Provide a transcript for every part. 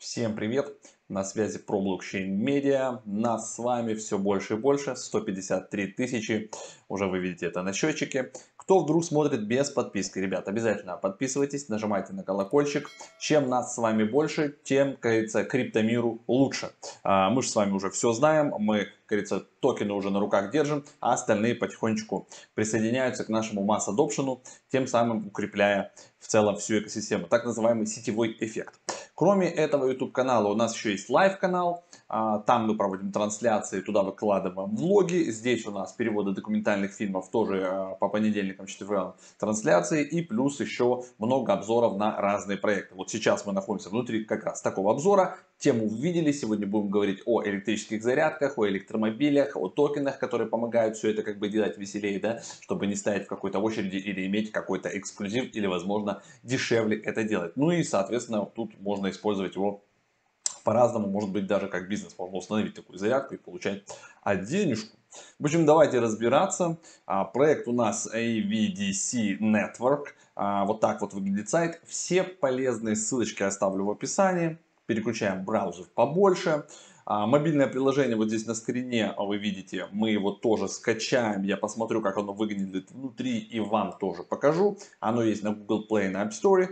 Всем привет! На связи про блокчейн медиа. Нас с вами все больше и больше. 153 тысячи. Уже вы видите это на счетчике. Кто вдруг смотрит без подписки, ребят, обязательно подписывайтесь, нажимайте на колокольчик. Чем нас с вами больше, тем, как криптомиру лучше. А, мы же с вами уже все знаем, мы, как токены уже на руках держим, а остальные потихонечку присоединяются к нашему масс адопшену, тем самым укрепляя в целом всю экосистему. Так называемый сетевой эффект. Кроме этого YouTube канала у нас еще есть live канал. А, там мы проводим трансляции, туда выкладываем влоги. Здесь у нас переводы документальных фильмов тоже а, по понедельникам, четвергам трансляции. И плюс еще много обзоров на разные проекты. Вот сейчас мы находимся внутри как раз такого обзора. Тему видели. Сегодня будем говорить о электрических зарядках, о электромобилях, о токенах, которые помогают все это как бы делать веселее, да, чтобы не стоять в какой-то очереди или иметь какой-то эксклюзив или возможно дешевле это делать. Ну и соответственно тут можно использовать его по-разному, может быть даже как бизнес. Можно установить такую зарядку и получать денежку. В общем, давайте разбираться. А, проект у нас AVDC Network. А, вот так вот выглядит сайт. Все полезные ссылочки оставлю в описании. Переключаем браузер побольше. А, мобильное приложение вот здесь на скрине вы видите, мы его тоже скачаем. Я посмотрю, как оно выглядит внутри и вам тоже покажу. Оно есть на Google Play, на App Store.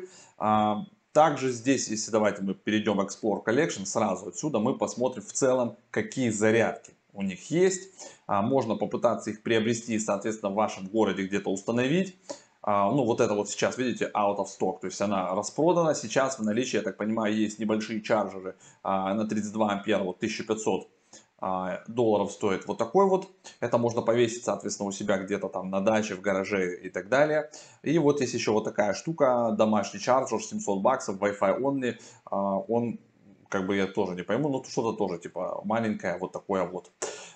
Также здесь, если давайте мы перейдем в Explore Collection, сразу отсюда мы посмотрим в целом, какие зарядки у них есть. А, можно попытаться их приобрести, соответственно, в вашем городе где-то установить. А, ну, вот это вот сейчас, видите, out of stock, то есть она распродана. Сейчас в наличии, я так понимаю, есть небольшие чарджеры а, на 32 ампера, вот 1500 а, долларов стоит вот такой вот. Это можно повесить, соответственно, у себя где-то там на даче, в гараже и так далее. И вот есть еще вот такая штука, домашний чарджер, 700 баксов, Wi-Fi only. А, он, как бы я тоже не пойму, но что-то тоже типа маленькое, вот такое вот.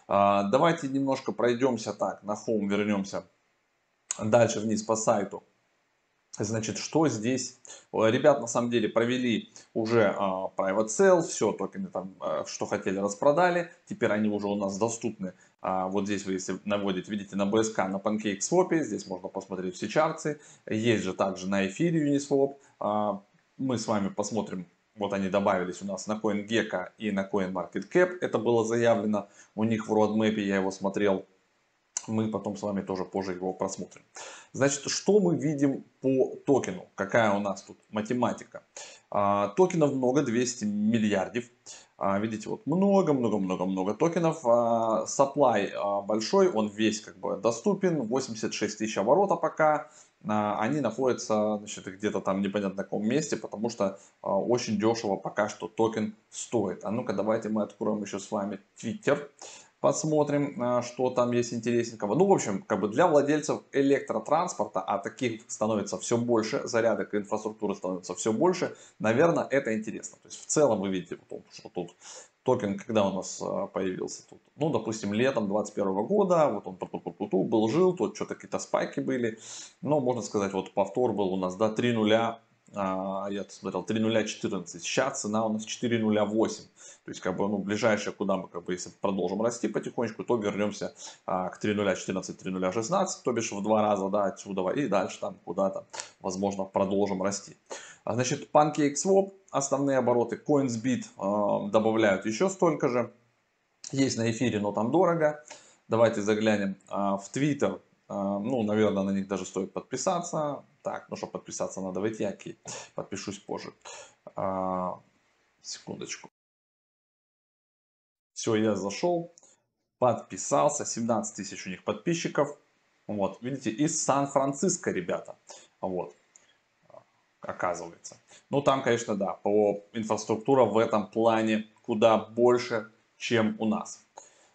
А, давайте немножко пройдемся так, на home вернемся дальше вниз по сайту. Значит, что здесь? Ребят на самом деле провели уже uh, private sale, все токены там, uh, что хотели, распродали. Теперь они уже у нас доступны. Uh, вот здесь вы, если наводите, видите, на BSK, на PancakeSwap, здесь можно посмотреть все чарты. Есть же также на эфире Uniswap. Uh, мы с вами посмотрим, вот они добавились у нас на CoinGecko и на CoinMarketCap. Это было заявлено у них в roadmap, я его смотрел мы потом с вами тоже позже его просмотрим. Значит, что мы видим по токену? Какая у нас тут математика? А, токенов много, 200 миллиардов. А, видите, вот много-много-много-много токенов. А, supply а, большой, он весь как бы доступен. 86 тысяч оборота пока. Они находятся где-то там непонятно на каком месте, потому что очень дешево пока что токен стоит. А ну-ка давайте мы откроем еще с вами Twitter посмотрим, а, что там есть интересненького. Ну, в общем, как бы для владельцев электротранспорта, а таких становится все больше, зарядок и инфраструктуры становится все больше, наверное, это интересно. То есть, в целом, вы видите, что тут токен, когда у нас а, появился тут, ну, допустим, летом 2021 года, вот он был, жил, тут что-то какие-то спайки были, но, можно сказать, вот повтор был у нас, да, 3 нуля я смотрел 3.0.14, сейчас цена у нас 4.08. То есть, как бы, ну, ближайшее, куда мы, как бы, если продолжим расти потихонечку, то вернемся а, к 3.0.14, 3.0.16, то бишь в два раза, да, отсюда, и дальше там куда-то, возможно, продолжим расти. А, значит, PancakeSwap, основные обороты, CoinsBit а, добавляют еще столько же. Есть на эфире, но там дорого. Давайте заглянем а, в Twitter. А, ну, наверное, на них даже стоит подписаться. Так, ну что, подписаться надо войти, окей. Подпишусь позже. А, секундочку. Все, я зашел, подписался. 17 тысяч у них подписчиков. Вот, видите, из Сан-Франциско, ребята. Вот, оказывается. Ну, там, конечно, да, по инфраструктура в этом плане куда больше, чем у нас.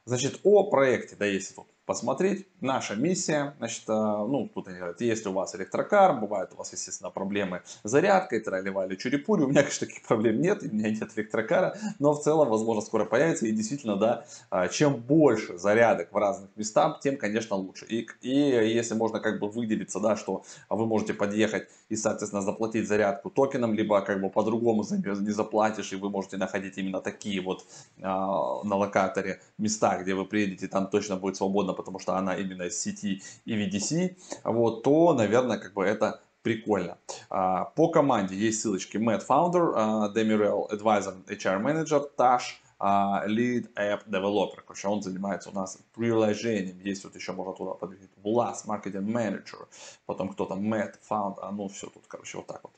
Значит, о проекте, да, если тут посмотреть. Наша миссия, значит, э, ну, тут они говорят, если у вас электрокар, бывают у вас, естественно, проблемы с зарядкой, тролливали чурипури, у меня, конечно, таких проблем нет, у меня нет электрокара, но в целом, возможно, скоро появится, и действительно, да, э, чем больше зарядок в разных местах, тем, конечно, лучше. И, и если можно как бы выделиться, да, что вы можете подъехать и, соответственно, заплатить зарядку токеном, либо как бы по-другому не заплатишь, и вы можете находить именно такие вот э, на локаторе места, где вы приедете, там точно будет свободно потому что она именно из сети EVDC, вот, то, наверное, как бы это прикольно. По команде есть ссылочки Matt Founder, Demirel Advisor, HR Manager, Tash, Lead App Developer. Короче, он занимается у нас приложением. Есть вот еще можно туда подвигать. Влас, Marketing Manager. Потом кто-то Matt Founder. А ну все тут, короче, вот так вот.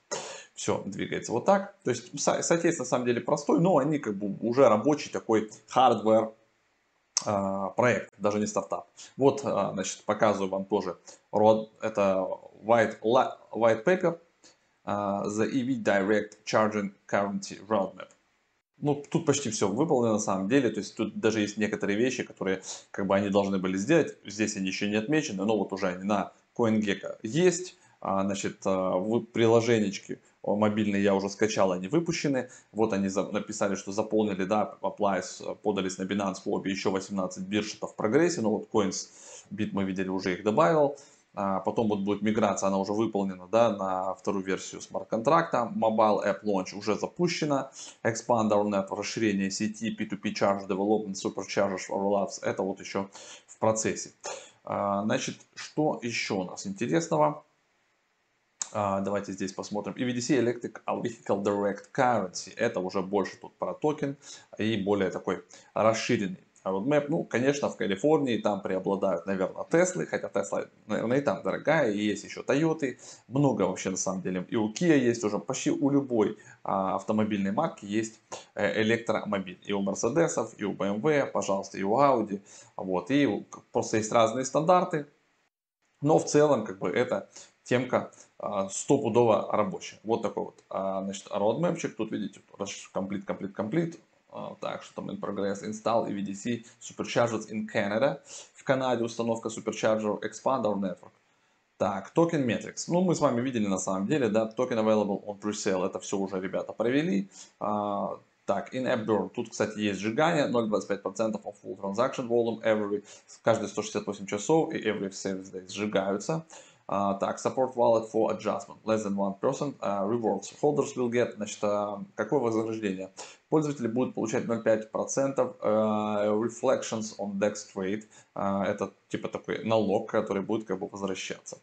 Все двигается вот так. То есть, соответственно, на самом деле простой, но они как бы уже рабочий такой hardware а, проект, даже не стартап. Вот, а, значит, показываю вам тоже. Это white, white paper, а, The EV Direct Charging Currency Roadmap. Ну, тут почти все выполнено на самом деле, то есть тут даже есть некоторые вещи, которые как бы они должны были сделать, здесь они еще не отмечены, но вот уже они на CoinGecko есть, значит, в приложенечке мобильные я уже скачал, они выпущены. Вот они написали, что заполнили, да, applies, подались на Binance Lobby еще 18 бирж, это в прогрессе. Но вот Coins Bit мы видели, уже их добавил. А потом вот будет миграция, она уже выполнена, да, на вторую версию смарт-контракта. Mobile App Launch уже запущена. Expand our расширение сети, P2P Charge Development, Superchargers Rollouts, это вот еще в процессе. А, значит, что еще у нас интересного? А, давайте здесь посмотрим. EVDC Electric Vehicle Direct Currency. Это уже больше тут про токен и более такой расширенный roadmap. Ну, конечно, в Калифорнии там преобладают, наверное, Теслы, хотя Тесла, наверное, и там дорогая, и есть еще Тойоты. Много вообще, на самом деле, и у Kia есть уже, почти у любой а, автомобильной марки есть э, электромобиль. И у Мерседесов, и у BMW, пожалуйста, и у Audi. Вот, и просто есть разные стандарты. Но в целом, как бы, это темка а, стопудово рабочая. Вот такой вот, а, значит, roadmapчик. Тут видите, complete, complete, complete. А, так, что там in progress, install EVDC Superchargers in Canada. В Канаде установка Supercharger Expander Network. Так, токен Metrics. Ну, мы с вами видели на самом деле, да, токен available on pre-sale. Это все уже ребята провели. Так, in-app burn. Тут, кстати, есть сжигание. 0,25% of full transaction volume every. Каждые 168 часов и every service day сжигаются. Э, так, support wallet for adjustment, less than 1%, э, rewards. Holders will get, значит, э, какое вознаграждение? Пользователи будут получать 0,5% uh, reflections on DEX trade. Uh, это типа такой налог, который будет как бы возвращаться.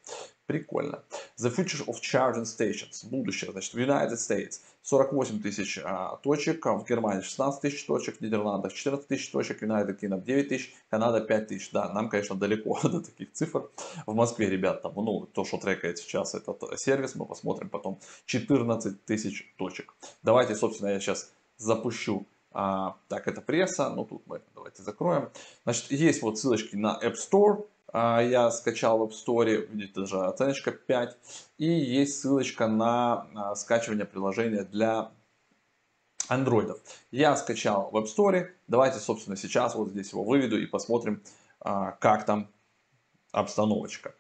Прикольно. The future of charging stations. Будущее, значит, в United States 48 тысяч а, точек, в Германии 16 тысяч точек, в Нидерландах 14 тысяч точек, United Kingdom 9 тысяч, Канада 5 тысяч. Да, нам, конечно, далеко до таких цифр. В Москве, ребят, там, ну, то, что трекает сейчас этот сервис, мы посмотрим потом, 14 тысяч точек. Давайте, собственно, я сейчас запущу а, так, это пресса, ну тут мы давайте закроем. Значит, есть вот ссылочки на App Store, а, я скачал в App Store, видите, даже оценочка 5. И есть ссылочка на а, скачивание приложения для андроидов. Я скачал в App Store. Давайте, собственно, сейчас вот здесь его выведу и посмотрим, а, как там обстановочка.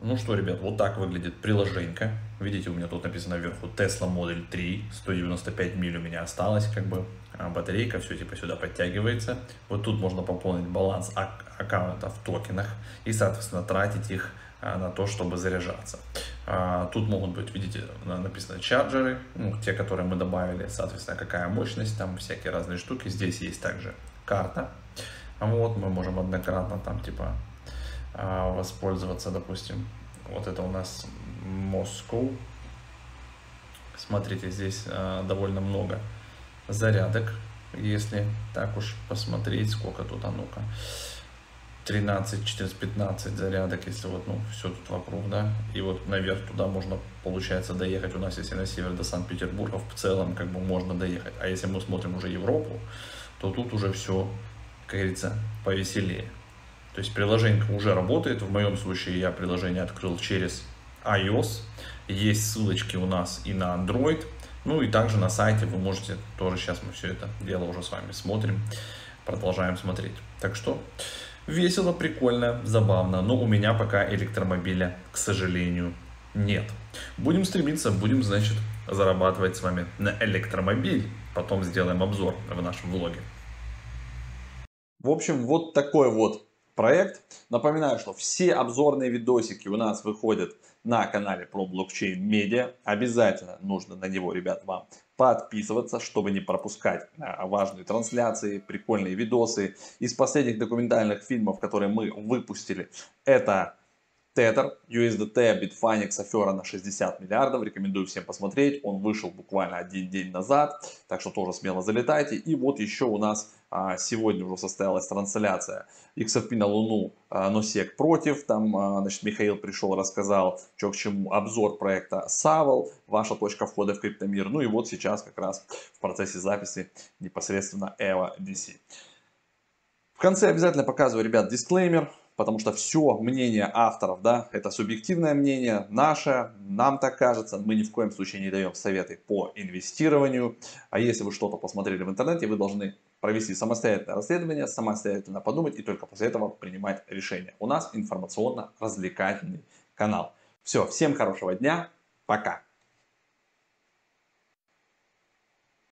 Ну что, ребят, вот так выглядит приложенька. Видите, у меня тут написано вверху Tesla Model 3, 195 миль у меня осталось, как бы а, батарейка, все типа сюда подтягивается. Вот тут можно пополнить баланс ак аккаунта в токенах и, соответственно, тратить их а, на то, чтобы заряжаться. А, тут могут быть, видите, написано чарджеры, ну, те, которые мы добавили, соответственно, какая мощность, там всякие разные штуки. Здесь есть также карта. Вот, мы можем однократно там, типа, а, воспользоваться, допустим, вот это у нас Moscow. Смотрите, здесь а, довольно много зарядок, если так уж посмотреть, сколько тут, а ну-ка, 13, 14, 15 зарядок, если вот, ну, все тут вокруг, да, и вот наверх туда можно, получается, доехать, у нас, если на север до Санкт-Петербурга, в целом, как бы, можно доехать, а если мы смотрим уже Европу, то тут уже все, как говорится, повеселее. То есть приложение уже работает. В моем случае я приложение открыл через iOS. Есть ссылочки у нас и на Android. Ну и также на сайте вы можете, тоже сейчас мы все это дело уже с вами смотрим, продолжаем смотреть. Так что весело, прикольно, забавно, но у меня пока электромобиля, к сожалению, нет. Будем стремиться, будем, значит, зарабатывать с вами на электромобиль. Потом сделаем обзор в нашем влоге. В общем, вот такой вот проект. Напоминаю, что все обзорные видосики у нас выходят на канале про блокчейн медиа. Обязательно нужно на него, ребят, вам подписываться, чтобы не пропускать а, важные трансляции, прикольные видосы. Из последних документальных фильмов, которые мы выпустили, это Tether, USDT, Bitfinex, афера на 60 миллиардов. Рекомендую всем посмотреть. Он вышел буквально один день назад. Так что тоже смело залетайте. И вот еще у нас а, сегодня уже состоялась трансляция XRP на Луну, а, но сек против. Там а, значит, Михаил пришел, рассказал, что к чему. Обзор проекта Савол, ваша точка входа в криптомир. Ну и вот сейчас как раз в процессе записи непосредственно EVA DC. В конце обязательно показываю, ребят, дисклеймер потому что все мнение авторов, да, это субъективное мнение, наше, нам так кажется, мы ни в коем случае не даем советы по инвестированию, а если вы что-то посмотрели в интернете, вы должны провести самостоятельное расследование, самостоятельно подумать и только после этого принимать решение. У нас информационно-развлекательный канал. Все, всем хорошего дня, пока!